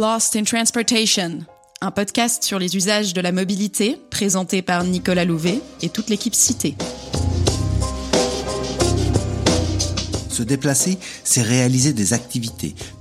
Lost in Transportation, un podcast sur les usages de la mobilité présenté par Nicolas Louvet et toute l'équipe citée. Se déplacer, c'est réaliser des activités,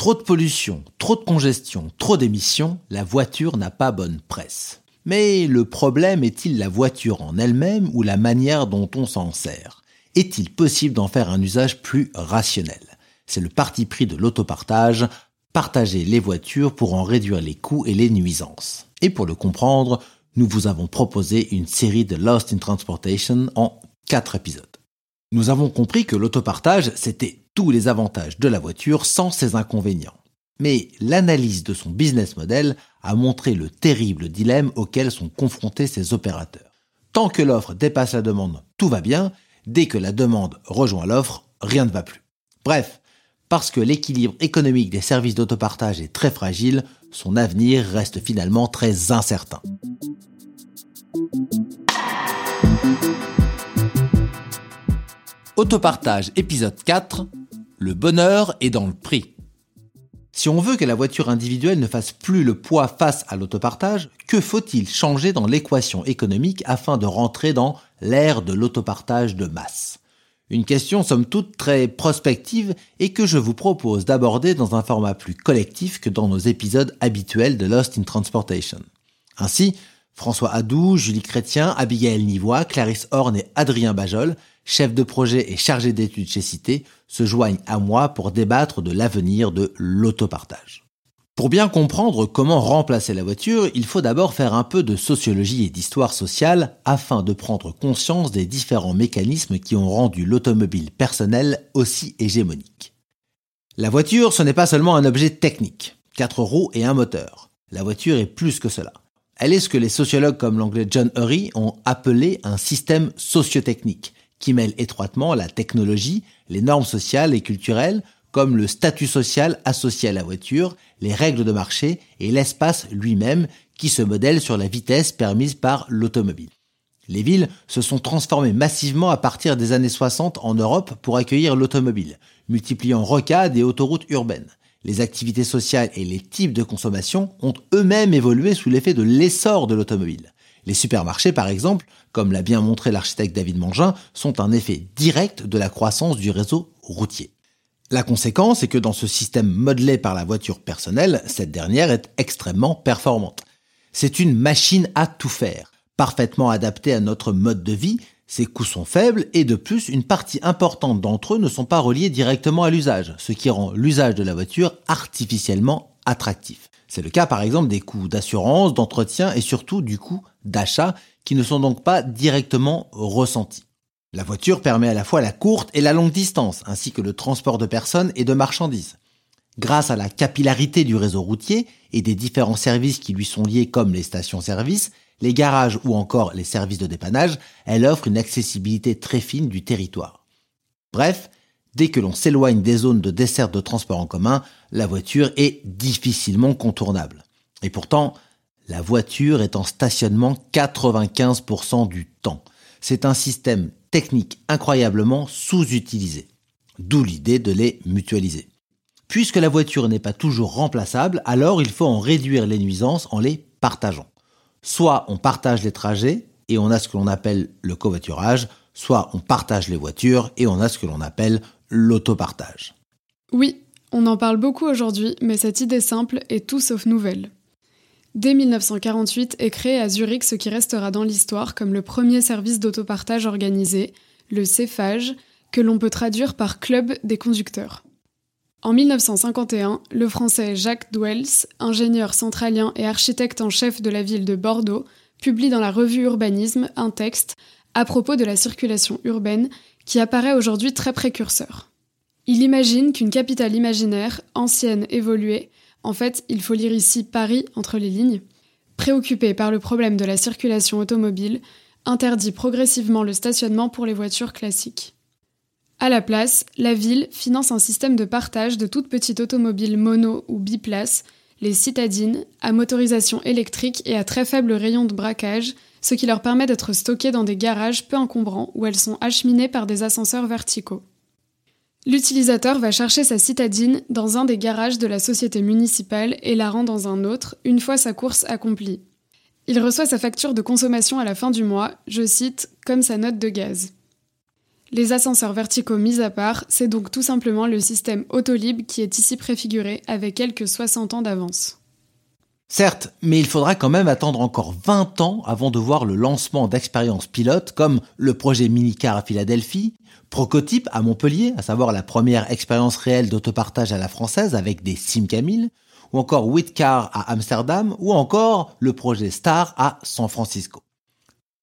Trop de pollution, trop de congestion, trop d'émissions, la voiture n'a pas bonne presse. Mais le problème est-il la voiture en elle-même ou la manière dont on s'en sert? Est-il possible d'en faire un usage plus rationnel? C'est le parti pris de l'autopartage, partager les voitures pour en réduire les coûts et les nuisances. Et pour le comprendre, nous vous avons proposé une série de Lost in Transportation en quatre épisodes. Nous avons compris que l'autopartage, c'était tous les avantages de la voiture sans ses inconvénients. Mais l'analyse de son business model a montré le terrible dilemme auquel sont confrontés ces opérateurs. Tant que l'offre dépasse la demande, tout va bien. Dès que la demande rejoint l'offre, rien ne va plus. Bref, parce que l'équilibre économique des services d'autopartage est très fragile, son avenir reste finalement très incertain. Autopartage épisode 4 le bonheur est dans le prix. Si on veut que la voiture individuelle ne fasse plus le poids face à l'autopartage, que faut-il changer dans l'équation économique afin de rentrer dans l'ère de l'autopartage de masse? Une question somme toute très prospective et que je vous propose d'aborder dans un format plus collectif que dans nos épisodes habituels de Lost in Transportation. Ainsi, François Adou, Julie Chrétien, Abigail Nivois, Clarisse Horn et Adrien Bajol chef de projet et chargé d'études chez Cité, se joignent à moi pour débattre de l'avenir de l'autopartage. Pour bien comprendre comment remplacer la voiture, il faut d'abord faire un peu de sociologie et d'histoire sociale afin de prendre conscience des différents mécanismes qui ont rendu l'automobile personnelle aussi hégémonique. La voiture, ce n'est pas seulement un objet technique, quatre roues et un moteur. La voiture est plus que cela. Elle est ce que les sociologues comme l'anglais John Hurry ont appelé un système sociotechnique, qui mêle étroitement la technologie, les normes sociales et culturelles, comme le statut social associé à la voiture, les règles de marché et l'espace lui-même qui se modèle sur la vitesse permise par l'automobile. Les villes se sont transformées massivement à partir des années 60 en Europe pour accueillir l'automobile, multipliant rocades et autoroutes urbaines. Les activités sociales et les types de consommation ont eux-mêmes évolué sous l'effet de l'essor de l'automobile. Les supermarchés, par exemple, comme l'a bien montré l'architecte David Mangin, sont un effet direct de la croissance du réseau routier. La conséquence est que dans ce système modelé par la voiture personnelle, cette dernière est extrêmement performante. C'est une machine à tout faire, parfaitement adaptée à notre mode de vie, ses coûts sont faibles et de plus, une partie importante d'entre eux ne sont pas reliés directement à l'usage, ce qui rend l'usage de la voiture artificiellement attractif. C'est le cas par exemple des coûts d'assurance, d'entretien et surtout du coût d'achat qui ne sont donc pas directement ressentis. La voiture permet à la fois la courte et la longue distance, ainsi que le transport de personnes et de marchandises. Grâce à la capillarité du réseau routier et des différents services qui lui sont liés comme les stations-service, les garages ou encore les services de dépannage, elle offre une accessibilité très fine du territoire. Bref, dès que l'on s'éloigne des zones de desserte de transport en commun, la voiture est difficilement contournable. Et pourtant, la voiture est en stationnement 95% du temps. C'est un système technique incroyablement sous-utilisé. D'où l'idée de les mutualiser. Puisque la voiture n'est pas toujours remplaçable, alors il faut en réduire les nuisances en les partageant. Soit on partage les trajets et on a ce que l'on appelle le covoiturage, soit on partage les voitures et on a ce que l'on appelle l'autopartage. Oui, on en parle beaucoup aujourd'hui, mais cette idée simple est tout sauf nouvelle. Dès 1948 est créé à Zurich ce qui restera dans l'histoire comme le premier service d'autopartage organisé, le CEFAGE, que l'on peut traduire par Club des conducteurs. En 1951, le français Jacques Dwels, ingénieur centralien et architecte en chef de la ville de Bordeaux, publie dans la revue Urbanisme un texte à propos de la circulation urbaine qui apparaît aujourd'hui très précurseur. Il imagine qu'une capitale imaginaire, ancienne, évoluée, en fait, il faut lire ici Paris entre les lignes, préoccupé par le problème de la circulation automobile, interdit progressivement le stationnement pour les voitures classiques. À la place, la ville finance un système de partage de toutes petites automobiles mono ou biplaces, les citadines, à motorisation électrique et à très faible rayon de braquage, ce qui leur permet d'être stockées dans des garages peu encombrants où elles sont acheminées par des ascenseurs verticaux. L'utilisateur va chercher sa citadine dans un des garages de la société municipale et la rend dans un autre une fois sa course accomplie. Il reçoit sa facture de consommation à la fin du mois, je cite, comme sa note de gaz. Les ascenseurs verticaux mis à part, c'est donc tout simplement le système Autolib qui est ici préfiguré avec quelques 60 ans d'avance. Certes, mais il faudra quand même attendre encore 20 ans avant de voir le lancement d'expériences pilotes comme le projet Minicar à Philadelphie, Procotype à Montpellier, à savoir la première expérience réelle d'autopartage à la française avec des Simcamil, ou encore Whitcar à Amsterdam, ou encore le projet Star à San Francisco.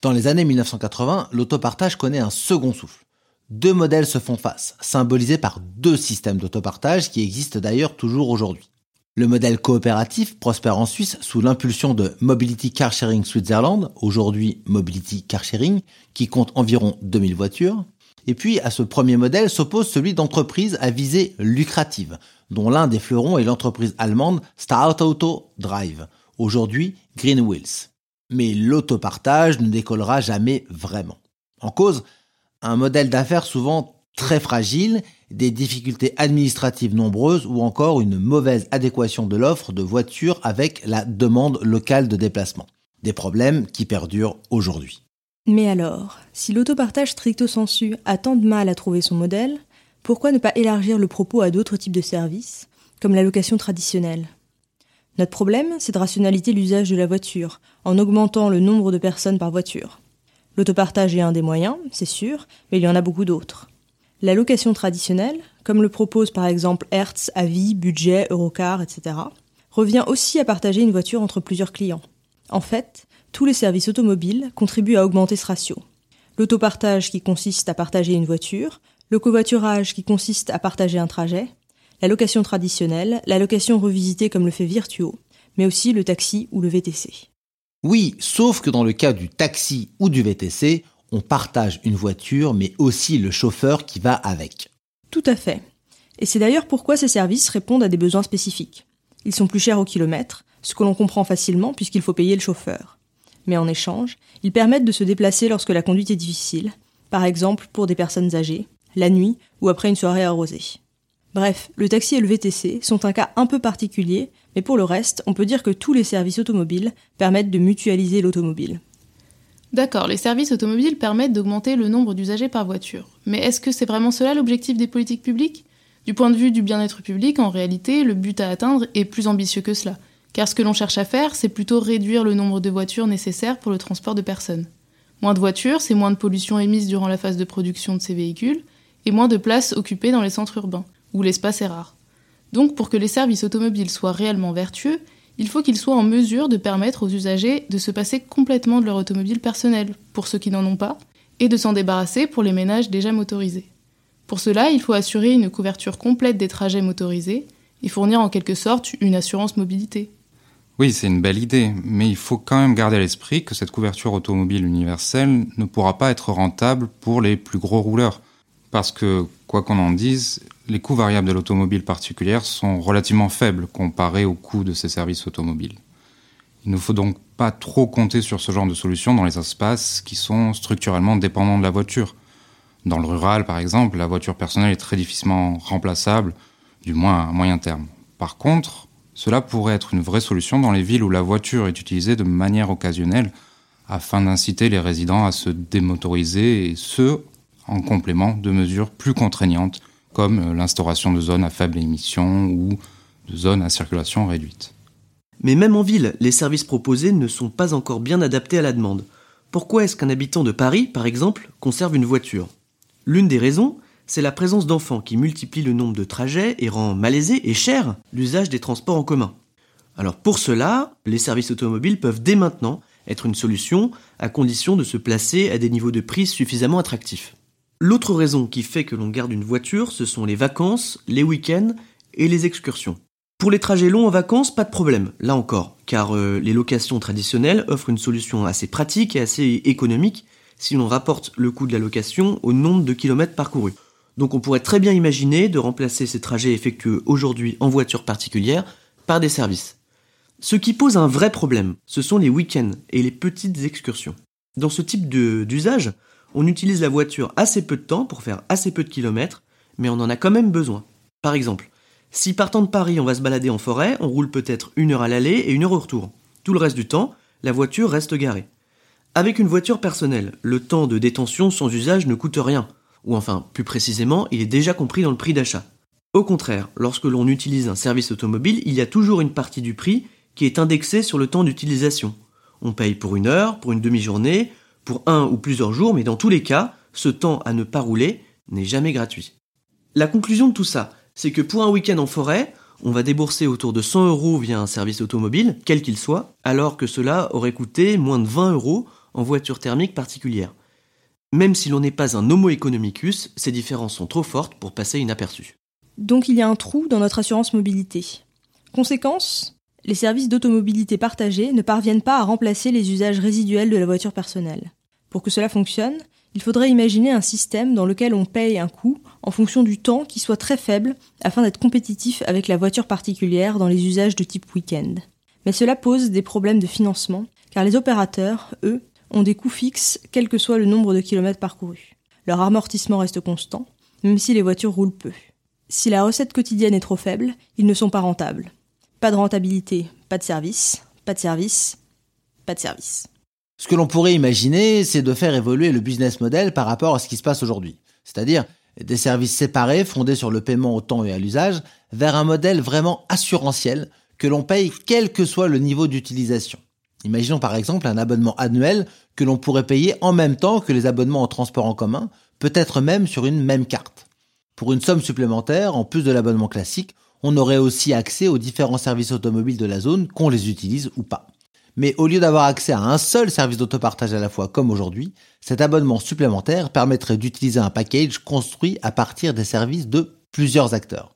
Dans les années 1980, l'autopartage connaît un second souffle. Deux modèles se font face, symbolisés par deux systèmes d'autopartage qui existent d'ailleurs toujours aujourd'hui. Le modèle coopératif prospère en Suisse sous l'impulsion de Mobility Car Sharing Switzerland, aujourd'hui Mobility Car Sharing, qui compte environ 2000 voitures. Et puis à ce premier modèle s'oppose celui d'entreprises à visée lucrative, dont l'un des fleurons est l'entreprise allemande Start Auto Drive, aujourd'hui Green Wheels. Mais l'autopartage ne décollera jamais vraiment. En cause, un modèle d'affaires souvent très fragile, des difficultés administratives nombreuses ou encore une mauvaise adéquation de l'offre de voitures avec la demande locale de déplacement. Des problèmes qui perdurent aujourd'hui. Mais alors, si l'autopartage stricto sensu a tant de mal à trouver son modèle, pourquoi ne pas élargir le propos à d'autres types de services, comme la location traditionnelle? Notre problème, c'est de rationaliser l'usage de la voiture, en augmentant le nombre de personnes par voiture. L'autopartage est un des moyens, c'est sûr, mais il y en a beaucoup d'autres. La location traditionnelle, comme le propose par exemple Hertz, Avis, Budget, Eurocar, etc., revient aussi à partager une voiture entre plusieurs clients. En fait, tous les services automobiles contribuent à augmenter ce ratio. L'autopartage qui consiste à partager une voiture, le covoiturage qui consiste à partager un trajet, la location traditionnelle, la location revisitée comme le fait Virtuo, mais aussi le taxi ou le VTC. Oui, sauf que dans le cas du taxi ou du VTC, on partage une voiture, mais aussi le chauffeur qui va avec. Tout à fait. Et c'est d'ailleurs pourquoi ces services répondent à des besoins spécifiques. Ils sont plus chers au kilomètre, ce que l'on comprend facilement puisqu'il faut payer le chauffeur. Mais en échange, ils permettent de se déplacer lorsque la conduite est difficile, par exemple pour des personnes âgées, la nuit ou après une soirée arrosée. Bref, le taxi et le VTC sont un cas un peu particulier, mais pour le reste, on peut dire que tous les services automobiles permettent de mutualiser l'automobile. D'accord, les services automobiles permettent d'augmenter le nombre d'usagers par voiture. Mais est-ce que c'est vraiment cela l'objectif des politiques publiques? Du point de vue du bien-être public, en réalité, le but à atteindre est plus ambitieux que cela. Car ce que l'on cherche à faire, c'est plutôt réduire le nombre de voitures nécessaires pour le transport de personnes. Moins de voitures, c'est moins de pollution émise durant la phase de production de ces véhicules, et moins de places occupées dans les centres urbains, où l'espace est rare. Donc pour que les services automobiles soient réellement vertueux, il faut qu'ils soient en mesure de permettre aux usagers de se passer complètement de leur automobile personnelle, pour ceux qui n'en ont pas, et de s'en débarrasser pour les ménages déjà motorisés. Pour cela, il faut assurer une couverture complète des trajets motorisés et fournir en quelque sorte une assurance mobilité. Oui, c'est une belle idée, mais il faut quand même garder à l'esprit que cette couverture automobile universelle ne pourra pas être rentable pour les plus gros rouleurs. Parce que, quoi qu'on en dise, les coûts variables de l'automobile particulière sont relativement faibles comparés aux coûts de ces services automobiles. Il ne faut donc pas trop compter sur ce genre de solution dans les espaces qui sont structurellement dépendants de la voiture. Dans le rural, par exemple, la voiture personnelle est très difficilement remplaçable, du moins à moyen terme. Par contre, cela pourrait être une vraie solution dans les villes où la voiture est utilisée de manière occasionnelle afin d'inciter les résidents à se démotoriser et ce, en complément de mesures plus contraignantes comme euh, l'instauration de zones à faible émission ou de zones à circulation réduite. Mais même en ville, les services proposés ne sont pas encore bien adaptés à la demande. Pourquoi est-ce qu'un habitant de Paris, par exemple, conserve une voiture? L'une des raisons, c'est la présence d'enfants qui multiplie le nombre de trajets et rend malaisé et cher l'usage des transports en commun. Alors pour cela, les services automobiles peuvent dès maintenant être une solution à condition de se placer à des niveaux de prix suffisamment attractifs. L'autre raison qui fait que l'on garde une voiture, ce sont les vacances, les week-ends et les excursions. Pour les trajets longs en vacances, pas de problème, là encore, car euh, les locations traditionnelles offrent une solution assez pratique et assez économique si l'on rapporte le coût de la location au nombre de kilomètres parcourus. Donc on pourrait très bien imaginer de remplacer ces trajets effectués aujourd'hui en voiture particulière par des services. Ce qui pose un vrai problème, ce sont les week-ends et les petites excursions. Dans ce type d'usage, on utilise la voiture assez peu de temps pour faire assez peu de kilomètres, mais on en a quand même besoin. Par exemple, si partant de Paris on va se balader en forêt, on roule peut-être une heure à l'aller et une heure au retour. Tout le reste du temps, la voiture reste garée. Avec une voiture personnelle, le temps de détention sans usage ne coûte rien, ou enfin, plus précisément, il est déjà compris dans le prix d'achat. Au contraire, lorsque l'on utilise un service automobile, il y a toujours une partie du prix qui est indexée sur le temps d'utilisation. On paye pour une heure, pour une demi-journée, pour un ou plusieurs jours, mais dans tous les cas, ce temps à ne pas rouler n'est jamais gratuit. La conclusion de tout ça, c'est que pour un week-end en forêt, on va débourser autour de 100 euros via un service automobile, quel qu'il soit, alors que cela aurait coûté moins de 20 euros en voiture thermique particulière. Même si l'on n'est pas un homo economicus, ces différences sont trop fortes pour passer inaperçues. Donc il y a un trou dans notre assurance mobilité. Conséquence les services d'automobilité partagée ne parviennent pas à remplacer les usages résiduels de la voiture personnelle. Pour que cela fonctionne, il faudrait imaginer un système dans lequel on paye un coût en fonction du temps qui soit très faible afin d'être compétitif avec la voiture particulière dans les usages de type week-end. Mais cela pose des problèmes de financement, car les opérateurs, eux, ont des coûts fixes quel que soit le nombre de kilomètres parcourus. Leur amortissement reste constant, même si les voitures roulent peu. Si la recette quotidienne est trop faible, ils ne sont pas rentables. Pas de rentabilité, pas de service, pas de service, pas de service. Ce que l'on pourrait imaginer, c'est de faire évoluer le business model par rapport à ce qui se passe aujourd'hui. C'est-à-dire des services séparés fondés sur le paiement au temps et à l'usage vers un modèle vraiment assurantiel que l'on paye quel que soit le niveau d'utilisation. Imaginons par exemple un abonnement annuel que l'on pourrait payer en même temps que les abonnements en transport en commun, peut-être même sur une même carte. Pour une somme supplémentaire, en plus de l'abonnement classique, on aurait aussi accès aux différents services automobiles de la zone, qu'on les utilise ou pas. Mais au lieu d'avoir accès à un seul service d'autopartage à la fois comme aujourd'hui, cet abonnement supplémentaire permettrait d'utiliser un package construit à partir des services de plusieurs acteurs.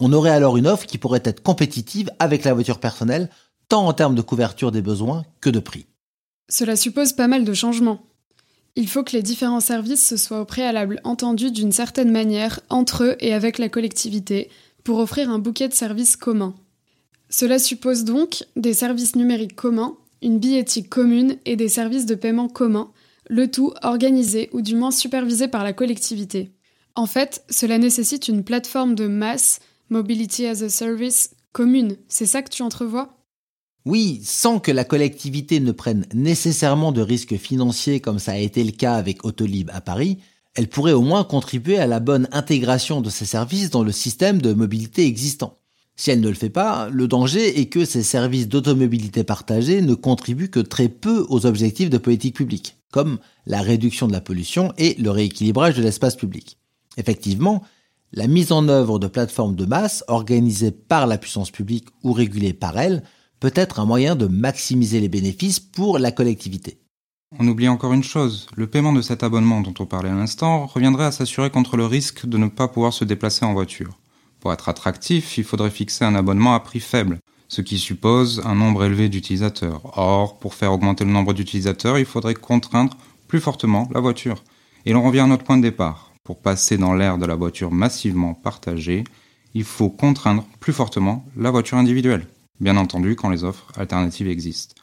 On aurait alors une offre qui pourrait être compétitive avec la voiture personnelle, tant en termes de couverture des besoins que de prix. Cela suppose pas mal de changements. Il faut que les différents services se soient au préalable entendus d'une certaine manière entre eux et avec la collectivité pour offrir un bouquet de services communs. Cela suppose donc des services numériques communs, une billettique commune et des services de paiement communs, le tout organisé ou du moins supervisé par la collectivité. En fait, cela nécessite une plateforme de masse, Mobility as a Service, commune. C'est ça que tu entrevois? Oui, sans que la collectivité ne prenne nécessairement de risques financiers comme ça a été le cas avec Autolib à Paris, elle pourrait au moins contribuer à la bonne intégration de ces services dans le système de mobilité existant. Si elle ne le fait pas, le danger est que ces services d'automobilité partagée ne contribuent que très peu aux objectifs de politique publique, comme la réduction de la pollution et le rééquilibrage de l'espace public. Effectivement, la mise en œuvre de plateformes de masse organisées par la puissance publique ou régulées par elle peut être un moyen de maximiser les bénéfices pour la collectivité. On oublie encore une chose, le paiement de cet abonnement dont on parlait à l'instant reviendrait à s'assurer contre le risque de ne pas pouvoir se déplacer en voiture. Pour être attractif, il faudrait fixer un abonnement à prix faible, ce qui suppose un nombre élevé d'utilisateurs. Or, pour faire augmenter le nombre d'utilisateurs, il faudrait contraindre plus fortement la voiture. Et l'on revient à notre point de départ. Pour passer dans l'ère de la voiture massivement partagée, il faut contraindre plus fortement la voiture individuelle, bien entendu quand les offres alternatives existent.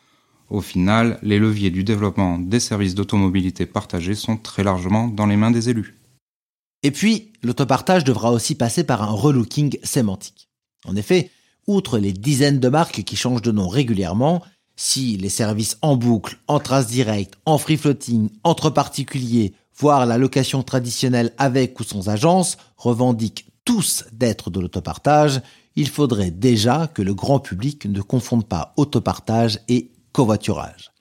Au final, les leviers du développement des services d'automobilité partagée sont très largement dans les mains des élus. Et puis, l'autopartage devra aussi passer par un relooking sémantique. En effet, outre les dizaines de marques qui changent de nom régulièrement, si les services en boucle, en trace directe, en free floating, entre particuliers, voire la location traditionnelle avec ou sans agence, revendiquent tous d'être de l'autopartage, il faudrait déjà que le grand public ne confonde pas autopartage et covoiturage.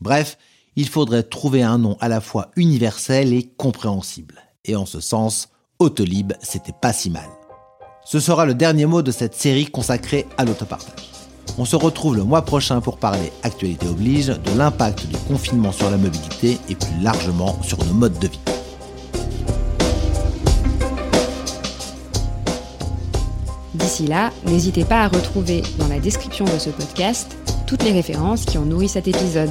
Bref, il faudrait trouver un nom à la fois universel et compréhensible et en ce sens, Autolib, c'était pas si mal. Ce sera le dernier mot de cette série consacrée à l'autopartage. On se retrouve le mois prochain pour parler, actualité oblige, de l'impact du confinement sur la mobilité et plus largement sur nos modes de vie. D'ici là, n'hésitez pas à retrouver dans la description de ce podcast toutes les références qui ont nourri cet épisode.